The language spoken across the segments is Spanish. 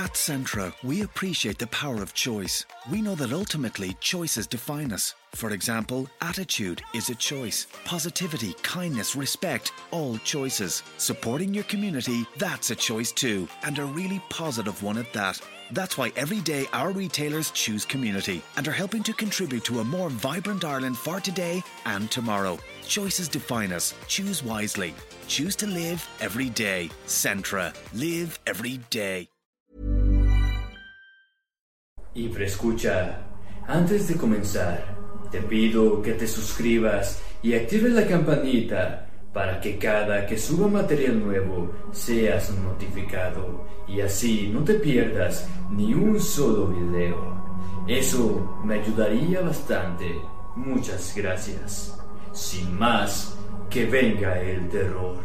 At Centra, we appreciate the power of choice. We know that ultimately choices define us. For example, attitude is a choice. Positivity, kindness, respect, all choices. Supporting your community, that's a choice too, and a really positive one at that. That's why every day our retailers choose community and are helping to contribute to a more vibrant Ireland for today and tomorrow. Choices define us. Choose wisely. Choose to live every day. Centra. Live every day. Y escucha, antes de comenzar, te pido que te suscribas y actives la campanita para que cada que suba material nuevo seas notificado y así no te pierdas ni un solo video. Eso me ayudaría bastante. Muchas gracias. Sin más, que venga el terror.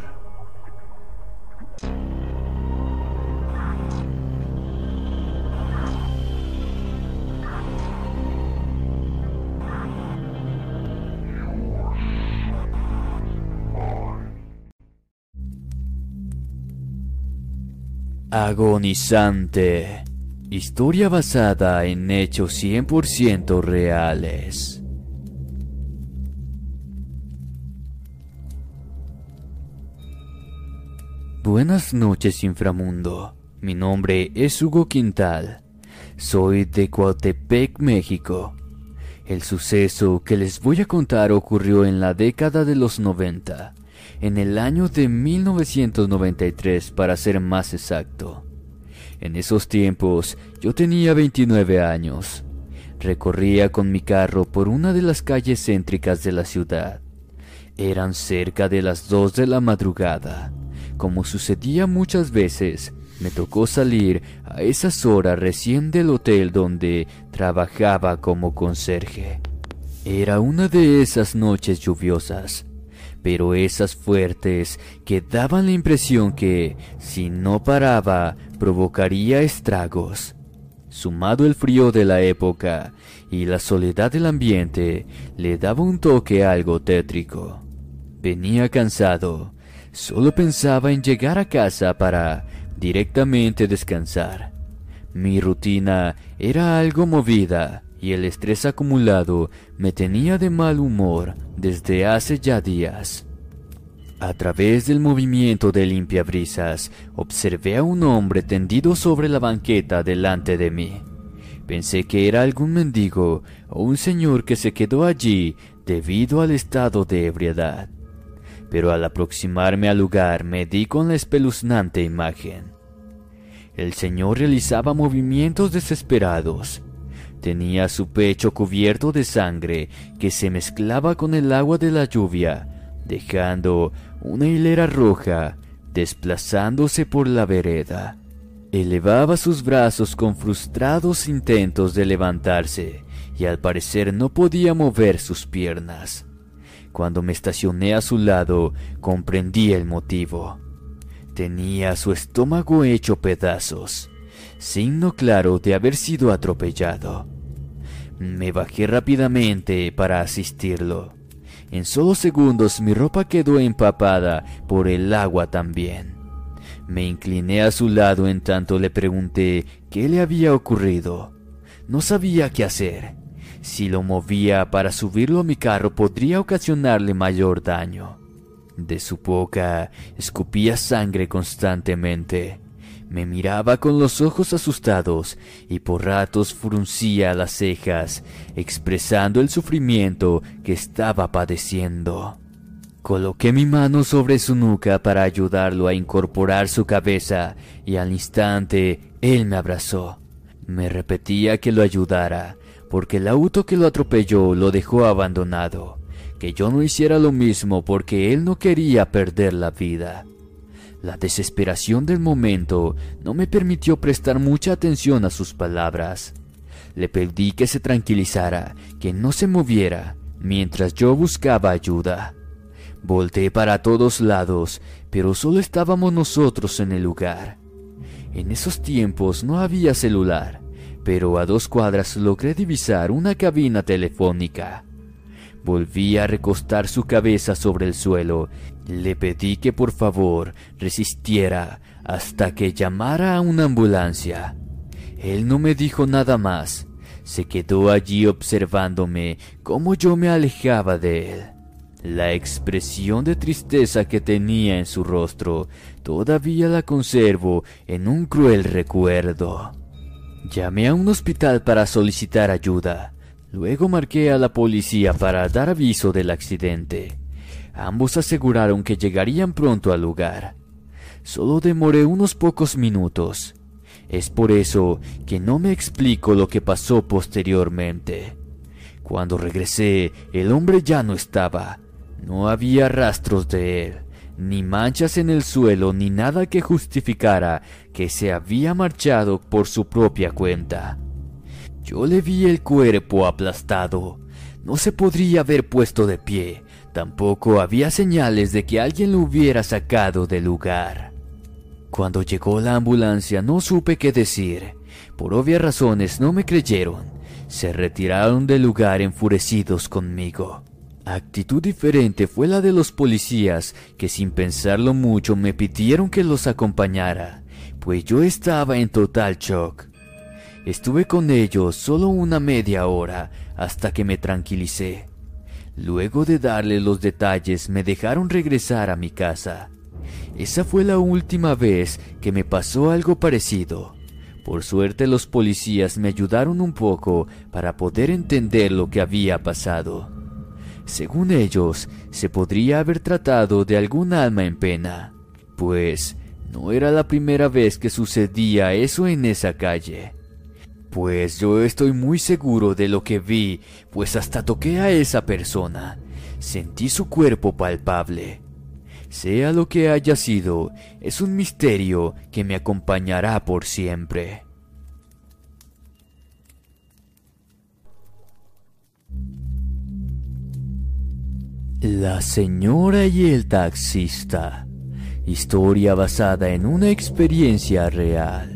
Agonizante. Historia basada en hechos 100% reales. Buenas noches, inframundo. Mi nombre es Hugo Quintal. Soy de Coatepec, México. El suceso que les voy a contar ocurrió en la década de los 90 en el año de 1993 para ser más exacto. En esos tiempos yo tenía 29 años. Recorría con mi carro por una de las calles céntricas de la ciudad. Eran cerca de las 2 de la madrugada. Como sucedía muchas veces, me tocó salir a esas horas recién del hotel donde trabajaba como conserje. Era una de esas noches lluviosas pero esas fuertes que daban la impresión que, si no paraba, provocaría estragos. Sumado el frío de la época y la soledad del ambiente, le daba un toque algo tétrico. Venía cansado, solo pensaba en llegar a casa para directamente descansar. Mi rutina era algo movida, y el estrés acumulado me tenía de mal humor desde hace ya días. A través del movimiento de limpiabrisas, observé a un hombre tendido sobre la banqueta delante de mí. Pensé que era algún mendigo o un señor que se quedó allí debido al estado de ebriedad. Pero al aproximarme al lugar me di con la espeluznante imagen. El señor realizaba movimientos desesperados, Tenía su pecho cubierto de sangre que se mezclaba con el agua de la lluvia, dejando una hilera roja desplazándose por la vereda. Elevaba sus brazos con frustrados intentos de levantarse y al parecer no podía mover sus piernas. Cuando me estacioné a su lado comprendí el motivo. Tenía su estómago hecho pedazos, signo claro de haber sido atropellado. Me bajé rápidamente para asistirlo. En solo segundos mi ropa quedó empapada por el agua también. Me incliné a su lado en tanto le pregunté qué le había ocurrido. No sabía qué hacer. Si lo movía para subirlo a mi carro podría ocasionarle mayor daño. De su boca escupía sangre constantemente. Me miraba con los ojos asustados y por ratos fruncía las cejas, expresando el sufrimiento que estaba padeciendo. Coloqué mi mano sobre su nuca para ayudarlo a incorporar su cabeza y al instante él me abrazó. Me repetía que lo ayudara, porque el auto que lo atropelló lo dejó abandonado, que yo no hiciera lo mismo porque él no quería perder la vida. La desesperación del momento no me permitió prestar mucha atención a sus palabras. Le pedí que se tranquilizara, que no se moviera, mientras yo buscaba ayuda. Volté para todos lados, pero solo estábamos nosotros en el lugar. En esos tiempos no había celular, pero a dos cuadras logré divisar una cabina telefónica. Volví a recostar su cabeza sobre el suelo. Le pedí que por favor resistiera hasta que llamara a una ambulancia. Él no me dijo nada más. Se quedó allí observándome cómo yo me alejaba de él. La expresión de tristeza que tenía en su rostro todavía la conservo en un cruel recuerdo. Llamé a un hospital para solicitar ayuda. Luego marqué a la policía para dar aviso del accidente. Ambos aseguraron que llegarían pronto al lugar. Solo demoré unos pocos minutos. Es por eso que no me explico lo que pasó posteriormente. Cuando regresé, el hombre ya no estaba. No había rastros de él, ni manchas en el suelo, ni nada que justificara que se había marchado por su propia cuenta. Yo le vi el cuerpo aplastado. No se podría haber puesto de pie. Tampoco había señales de que alguien lo hubiera sacado del lugar. Cuando llegó la ambulancia no supe qué decir. Por obvias razones no me creyeron. Se retiraron del lugar enfurecidos conmigo. Actitud diferente fue la de los policías que sin pensarlo mucho me pidieron que los acompañara, pues yo estaba en total shock. Estuve con ellos solo una media hora hasta que me tranquilicé. Luego de darle los detalles me dejaron regresar a mi casa. Esa fue la última vez que me pasó algo parecido. Por suerte los policías me ayudaron un poco para poder entender lo que había pasado. Según ellos, se podría haber tratado de algún alma en pena, pues no era la primera vez que sucedía eso en esa calle. Pues yo estoy muy seguro de lo que vi, pues hasta toqué a esa persona. Sentí su cuerpo palpable. Sea lo que haya sido, es un misterio que me acompañará por siempre. La señora y el taxista. Historia basada en una experiencia real.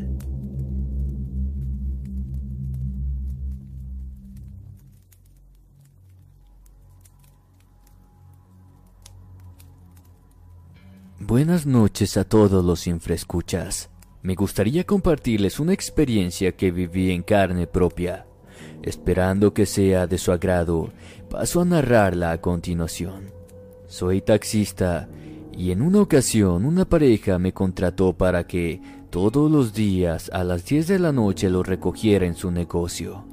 Buenas noches a todos los infrescuchas. Me gustaría compartirles una experiencia que viví en carne propia. Esperando que sea de su agrado, paso a narrarla a continuación. Soy taxista y en una ocasión una pareja me contrató para que todos los días a las 10 de la noche lo recogiera en su negocio.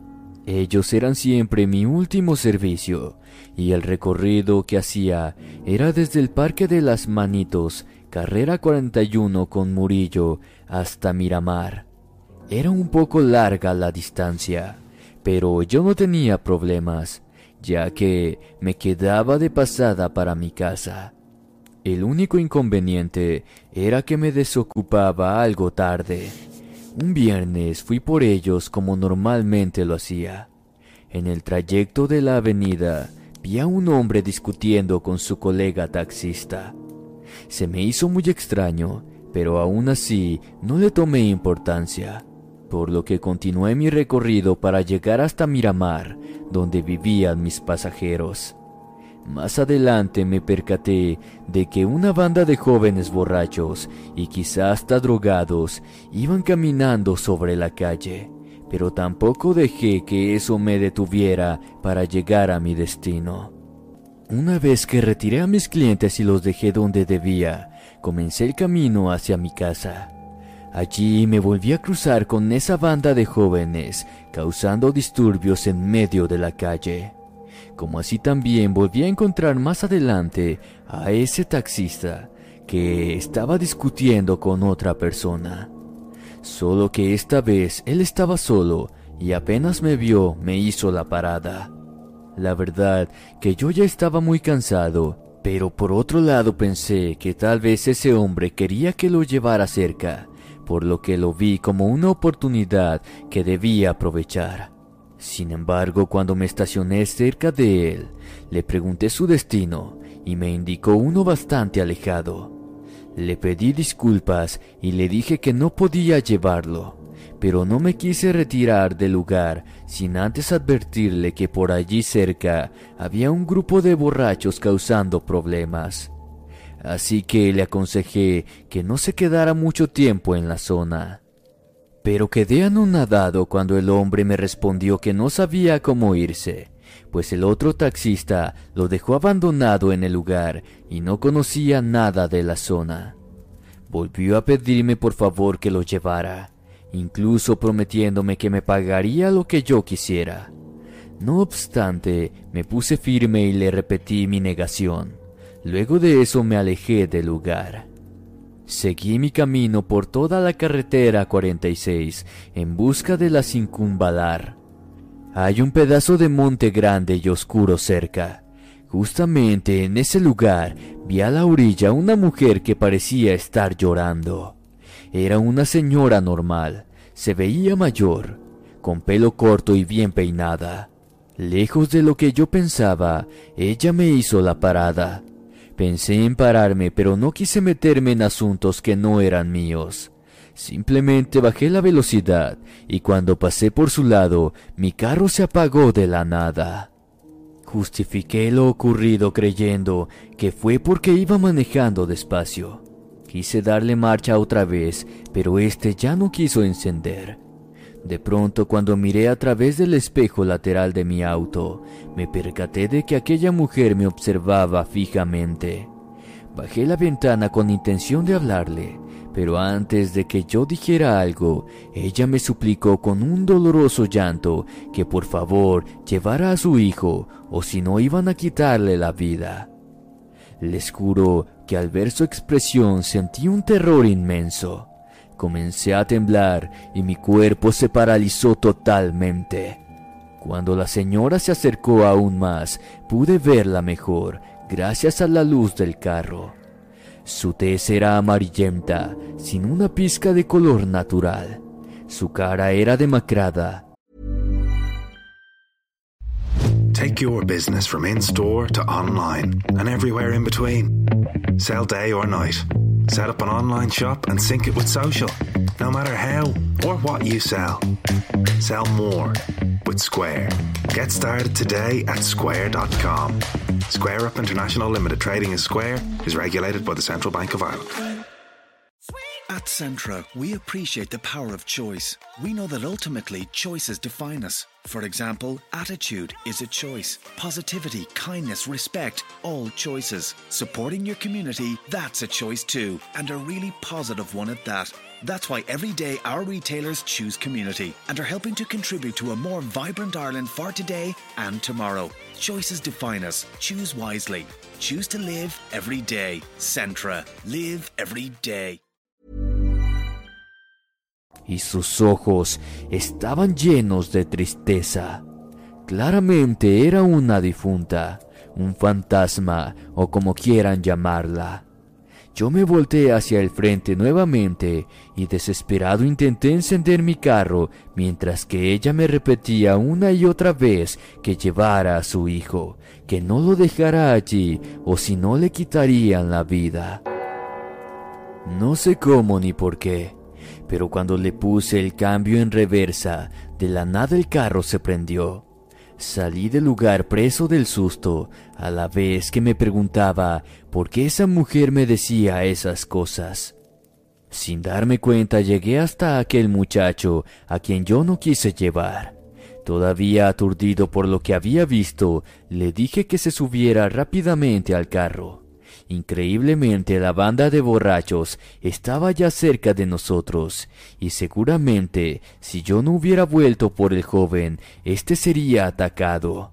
Ellos eran siempre mi último servicio y el recorrido que hacía era desde el Parque de las Manitos, carrera 41 con Murillo, hasta Miramar. Era un poco larga la distancia, pero yo no tenía problemas, ya que me quedaba de pasada para mi casa. El único inconveniente era que me desocupaba algo tarde. Un viernes fui por ellos como normalmente lo hacía. En el trayecto de la avenida vi a un hombre discutiendo con su colega taxista. Se me hizo muy extraño, pero aún así no le tomé importancia, por lo que continué mi recorrido para llegar hasta Miramar, donde vivían mis pasajeros. Más adelante me percaté de que una banda de jóvenes borrachos y quizá hasta drogados iban caminando sobre la calle pero tampoco dejé que eso me detuviera para llegar a mi destino. Una vez que retiré a mis clientes y los dejé donde debía, comencé el camino hacia mi casa. Allí me volví a cruzar con esa banda de jóvenes, causando disturbios en medio de la calle. Como así también volví a encontrar más adelante a ese taxista que estaba discutiendo con otra persona. Solo que esta vez él estaba solo y apenas me vio me hizo la parada. La verdad que yo ya estaba muy cansado, pero por otro lado pensé que tal vez ese hombre quería que lo llevara cerca, por lo que lo vi como una oportunidad que debía aprovechar. Sin embargo, cuando me estacioné cerca de él, le pregunté su destino y me indicó uno bastante alejado. Le pedí disculpas y le dije que no podía llevarlo, pero no me quise retirar del lugar sin antes advertirle que por allí cerca había un grupo de borrachos causando problemas. Así que le aconsejé que no se quedara mucho tiempo en la zona. Pero quedé anonadado cuando el hombre me respondió que no sabía cómo irse, pues el otro taxista lo dejó abandonado en el lugar y no conocía nada de la zona. Volvió a pedirme por favor que lo llevara, incluso prometiéndome que me pagaría lo que yo quisiera. No obstante, me puse firme y le repetí mi negación. Luego de eso me alejé del lugar. Seguí mi camino por toda la carretera 46 en busca de la Sincumbalar. Hay un pedazo de monte grande y oscuro cerca. Justamente en ese lugar vi a la orilla una mujer que parecía estar llorando. Era una señora normal, se veía mayor, con pelo corto y bien peinada. Lejos de lo que yo pensaba, ella me hizo la parada Pensé en pararme, pero no quise meterme en asuntos que no eran míos. Simplemente bajé la velocidad y cuando pasé por su lado, mi carro se apagó de la nada. Justifiqué lo ocurrido creyendo que fue porque iba manejando despacio. Quise darle marcha otra vez, pero este ya no quiso encender. De pronto, cuando miré a través del espejo lateral de mi auto, me percaté de que aquella mujer me observaba fijamente. Bajé la ventana con intención de hablarle, pero antes de que yo dijera algo, ella me suplicó con un doloroso llanto que por favor llevara a su hijo, o si no iban a quitarle la vida. Les juro que al ver su expresión sentí un terror inmenso. Comencé a temblar y mi cuerpo se paralizó totalmente. Cuando la señora se acercó aún más, pude verla mejor gracias a la luz del carro. Su tez era amarillenta, sin una pizca de color natural. Su cara era demacrada. Take your business from in-store to online and everywhere in between. Sell day or night. Set up an online shop and sync it with social. No matter how or what you sell. Sell more with Square. Get started today at square.com. Square Up International Limited Trading is Square is regulated by the Central Bank of Ireland. At Centra, we appreciate the power of choice. We know that ultimately choices define us. For example, attitude is a choice. Positivity, kindness, respect, all choices. Supporting your community, that's a choice too, and a really positive one at that. That's why every day our retailers choose community and are helping to contribute to a more vibrant Ireland for today and tomorrow. Choices define us. Choose wisely. Choose to live every day. Centra. Live every day. Y sus ojos estaban llenos de tristeza. Claramente era una difunta, un fantasma o como quieran llamarla. Yo me volteé hacia el frente nuevamente y desesperado intenté encender mi carro mientras que ella me repetía una y otra vez que llevara a su hijo, que no lo dejara allí o si no le quitarían la vida. No sé cómo ni por qué, pero cuando le puse el cambio en reversa, de la nada el carro se prendió. Salí del lugar preso del susto, a la vez que me preguntaba por qué esa mujer me decía esas cosas. Sin darme cuenta llegué hasta aquel muchacho a quien yo no quise llevar. Todavía aturdido por lo que había visto, le dije que se subiera rápidamente al carro. Increíblemente la banda de borrachos estaba ya cerca de nosotros, y seguramente si yo no hubiera vuelto por el joven, éste sería atacado.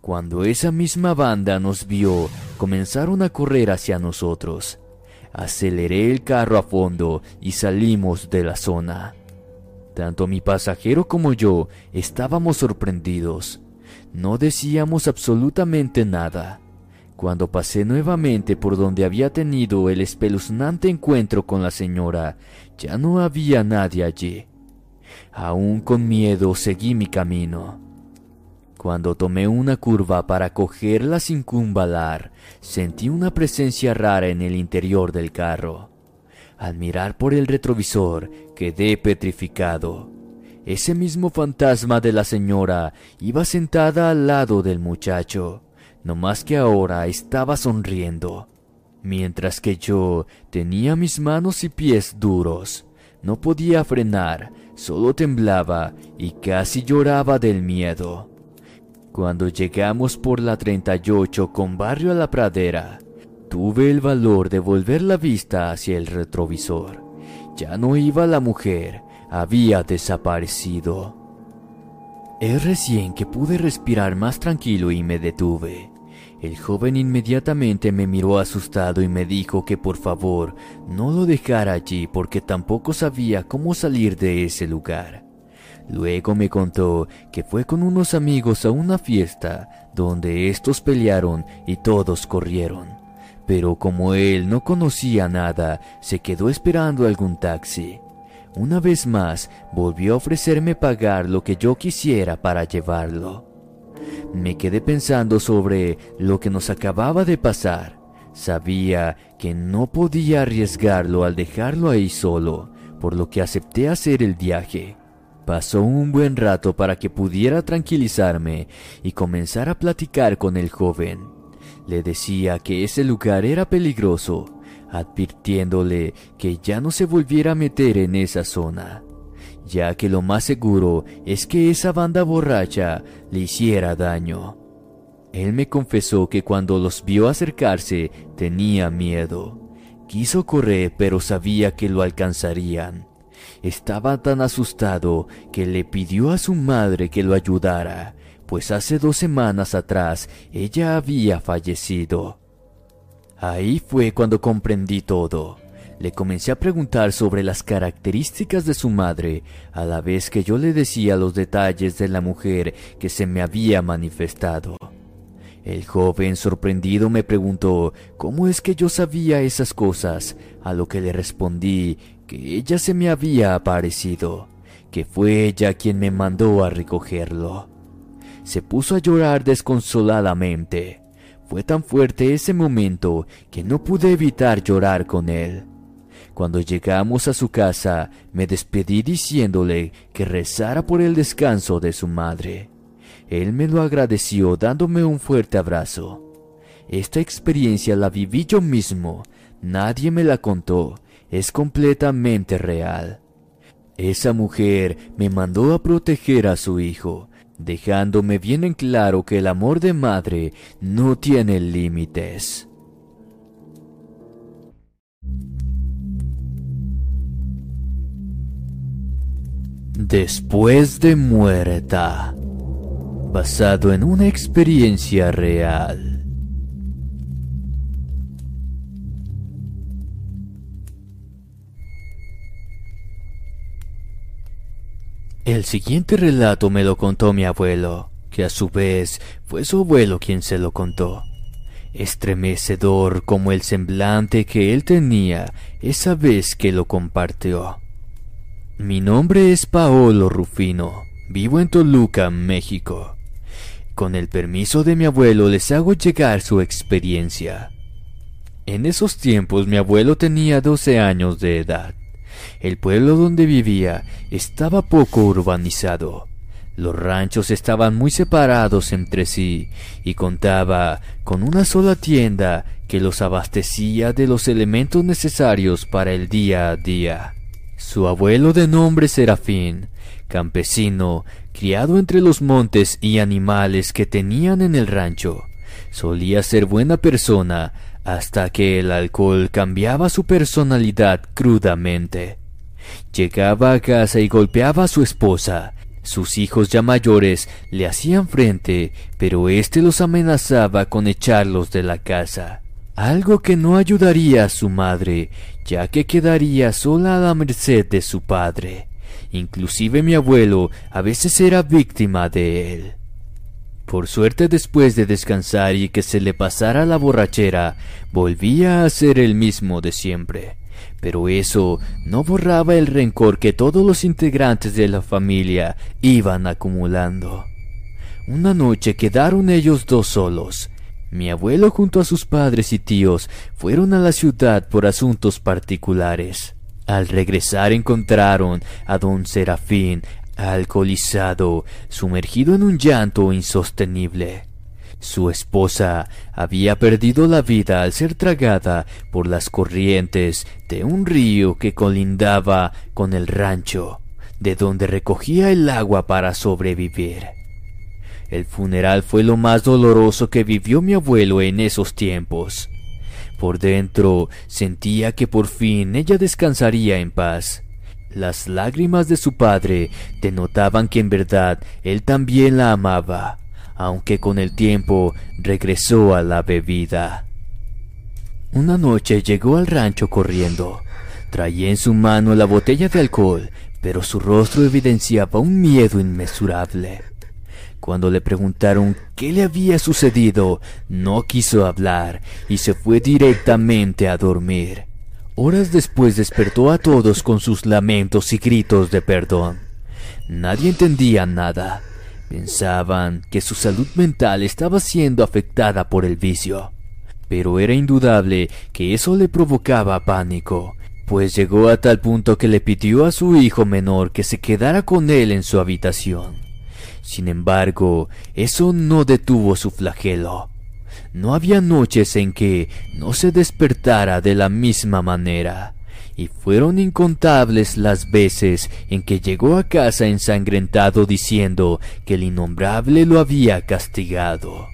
Cuando esa misma banda nos vio, comenzaron a correr hacia nosotros. Aceleré el carro a fondo y salimos de la zona. Tanto mi pasajero como yo estábamos sorprendidos. No decíamos absolutamente nada. Cuando pasé nuevamente por donde había tenido el espeluznante encuentro con la señora, ya no había nadie allí. Aún con miedo seguí mi camino. Cuando tomé una curva para cogerla sin cumbalar, sentí una presencia rara en el interior del carro. Al mirar por el retrovisor, quedé petrificado. Ese mismo fantasma de la señora iba sentada al lado del muchacho, no más que ahora estaba sonriendo, mientras que yo tenía mis manos y pies duros. No podía frenar, solo temblaba y casi lloraba del miedo. Cuando llegamos por la 38 con barrio a la pradera, tuve el valor de volver la vista hacia el retrovisor. Ya no iba la mujer, había desaparecido. Es recién que pude respirar más tranquilo y me detuve. El joven inmediatamente me miró asustado y me dijo que por favor no lo dejara allí porque tampoco sabía cómo salir de ese lugar. Luego me contó que fue con unos amigos a una fiesta donde estos pelearon y todos corrieron. Pero como él no conocía nada, se quedó esperando algún taxi. Una vez más volvió a ofrecerme pagar lo que yo quisiera para llevarlo. Me quedé pensando sobre lo que nos acababa de pasar. Sabía que no podía arriesgarlo al dejarlo ahí solo, por lo que acepté hacer el viaje. Pasó un buen rato para que pudiera tranquilizarme y comenzar a platicar con el joven. Le decía que ese lugar era peligroso, advirtiéndole que ya no se volviera a meter en esa zona, ya que lo más seguro es que esa banda borracha le hiciera daño. Él me confesó que cuando los vio acercarse tenía miedo. Quiso correr pero sabía que lo alcanzarían. Estaba tan asustado que le pidió a su madre que lo ayudara, pues hace dos semanas atrás ella había fallecido. Ahí fue cuando comprendí todo. Le comencé a preguntar sobre las características de su madre, a la vez que yo le decía los detalles de la mujer que se me había manifestado. El joven sorprendido me preguntó cómo es que yo sabía esas cosas, a lo que le respondí que ella se me había aparecido, que fue ella quien me mandó a recogerlo. Se puso a llorar desconsoladamente. Fue tan fuerte ese momento que no pude evitar llorar con él. Cuando llegamos a su casa, me despedí diciéndole que rezara por el descanso de su madre. Él me lo agradeció dándome un fuerte abrazo. Esta experiencia la viví yo mismo, nadie me la contó, es completamente real. Esa mujer me mandó a proteger a su hijo, dejándome bien en claro que el amor de madre no tiene límites. Después de muerta, basado en una experiencia real. El siguiente relato me lo contó mi abuelo, que a su vez fue su abuelo quien se lo contó. Estremecedor como el semblante que él tenía esa vez que lo compartió. Mi nombre es Paolo Rufino, vivo en Toluca, México. Con el permiso de mi abuelo les hago llegar su experiencia. En esos tiempos mi abuelo tenía 12 años de edad. El pueblo donde vivía estaba poco urbanizado. Los ranchos estaban muy separados entre sí y contaba con una sola tienda que los abastecía de los elementos necesarios para el día a día. Su abuelo de nombre Serafín, campesino, criado entre los montes y animales que tenían en el rancho, solía ser buena persona, hasta que el alcohol cambiaba su personalidad crudamente. Llegaba a casa y golpeaba a su esposa. Sus hijos ya mayores le hacían frente, pero éste los amenazaba con echarlos de la casa. Algo que no ayudaría a su madre, ya que quedaría sola a la merced de su padre. Inclusive mi abuelo a veces era víctima de él. Por suerte después de descansar y que se le pasara la borrachera, volvía a ser el mismo de siempre. Pero eso no borraba el rencor que todos los integrantes de la familia iban acumulando. Una noche quedaron ellos dos solos. Mi abuelo junto a sus padres y tíos fueron a la ciudad por asuntos particulares. Al regresar encontraron a don Serafín alcoholizado, sumergido en un llanto insostenible. Su esposa había perdido la vida al ser tragada por las corrientes de un río que colindaba con el rancho, de donde recogía el agua para sobrevivir. El funeral fue lo más doloroso que vivió mi abuelo en esos tiempos. Por dentro sentía que por fin ella descansaría en paz. Las lágrimas de su padre denotaban que en verdad él también la amaba, aunque con el tiempo regresó a la bebida. Una noche llegó al rancho corriendo. Traía en su mano la botella de alcohol, pero su rostro evidenciaba un miedo inmesurable. Cuando le preguntaron qué le había sucedido, no quiso hablar y se fue directamente a dormir. Horas después despertó a todos con sus lamentos y gritos de perdón. Nadie entendía nada. Pensaban que su salud mental estaba siendo afectada por el vicio. Pero era indudable que eso le provocaba pánico, pues llegó a tal punto que le pidió a su hijo menor que se quedara con él en su habitación. Sin embargo, eso no detuvo su flagelo. No había noches en que no se despertara de la misma manera, y fueron incontables las veces en que llegó a casa ensangrentado diciendo que el innombrable lo había castigado.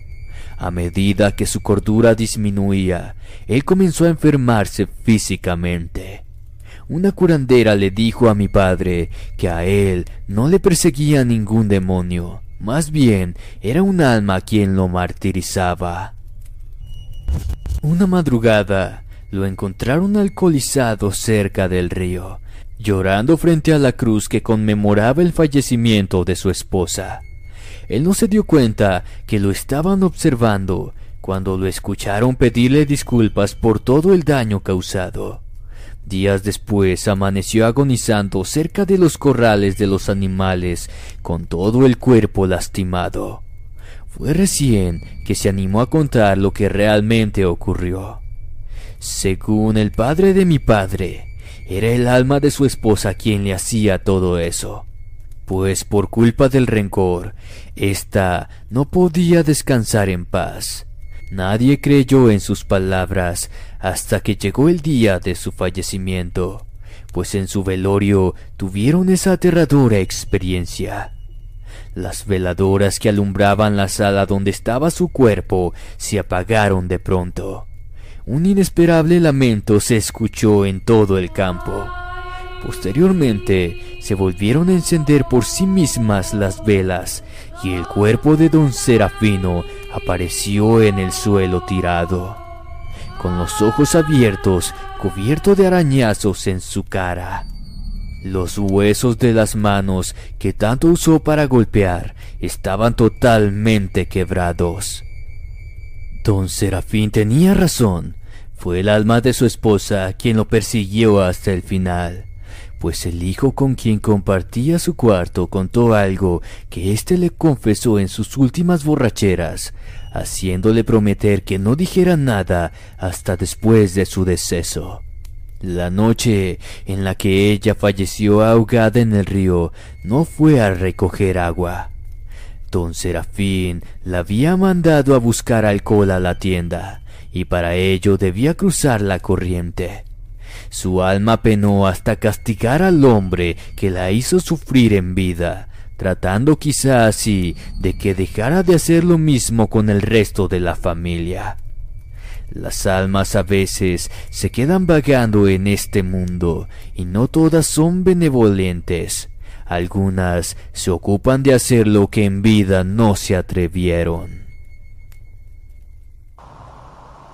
A medida que su cordura disminuía, él comenzó a enfermarse físicamente. Una curandera le dijo a mi padre que a él no le perseguía ningún demonio, más bien era un alma quien lo martirizaba. Una madrugada lo encontraron alcoholizado cerca del río, llorando frente a la cruz que conmemoraba el fallecimiento de su esposa. Él no se dio cuenta que lo estaban observando cuando lo escucharon pedirle disculpas por todo el daño causado. Días después amaneció agonizando cerca de los corrales de los animales, con todo el cuerpo lastimado. Fue recién que se animó a contar lo que realmente ocurrió. Según el padre de mi padre, era el alma de su esposa quien le hacía todo eso, pues por culpa del rencor, ésta no podía descansar en paz. Nadie creyó en sus palabras hasta que llegó el día de su fallecimiento, pues en su velorio tuvieron esa aterradora experiencia. Las veladoras que alumbraban la sala donde estaba su cuerpo se apagaron de pronto. Un inesperable lamento se escuchó en todo el campo. Posteriormente se volvieron a encender por sí mismas las velas y el cuerpo de don Serafino apareció en el suelo tirado con los ojos abiertos, cubierto de arañazos en su cara. Los huesos de las manos que tanto usó para golpear estaban totalmente quebrados. Don Serafín tenía razón. Fue el alma de su esposa quien lo persiguió hasta el final, pues el hijo con quien compartía su cuarto contó algo que éste le confesó en sus últimas borracheras, haciéndole prometer que no dijera nada hasta después de su deceso. La noche en la que ella falleció ahogada en el río no fue a recoger agua. Don Serafín la había mandado a buscar alcohol a la tienda, y para ello debía cruzar la corriente. Su alma penó hasta castigar al hombre que la hizo sufrir en vida, tratando quizá así de que dejara de hacer lo mismo con el resto de la familia. Las almas a veces se quedan vagando en este mundo y no todas son benevolentes. Algunas se ocupan de hacer lo que en vida no se atrevieron.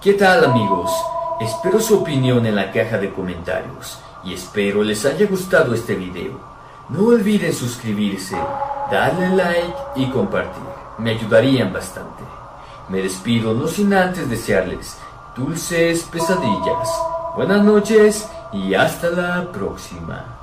¿Qué tal amigos? Espero su opinión en la caja de comentarios y espero les haya gustado este video. No olviden suscribirse, darle like y compartir. Me ayudarían bastante. Me despido no sin antes desearles dulces pesadillas. Buenas noches y hasta la próxima.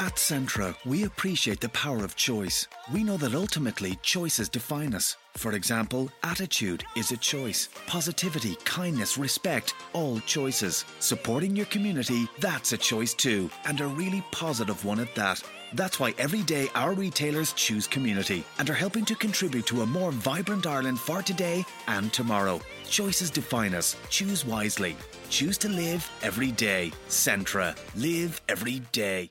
At Centra, we appreciate the power of choice. We know that ultimately choices define us. For example, attitude is a choice. Positivity, kindness, respect, all choices. Supporting your community, that's a choice too, and a really positive one at that. That's why every day our retailers choose community and are helping to contribute to a more vibrant Ireland for today and tomorrow. Choices define us. Choose wisely. Choose to live every day. Centra. Live every day.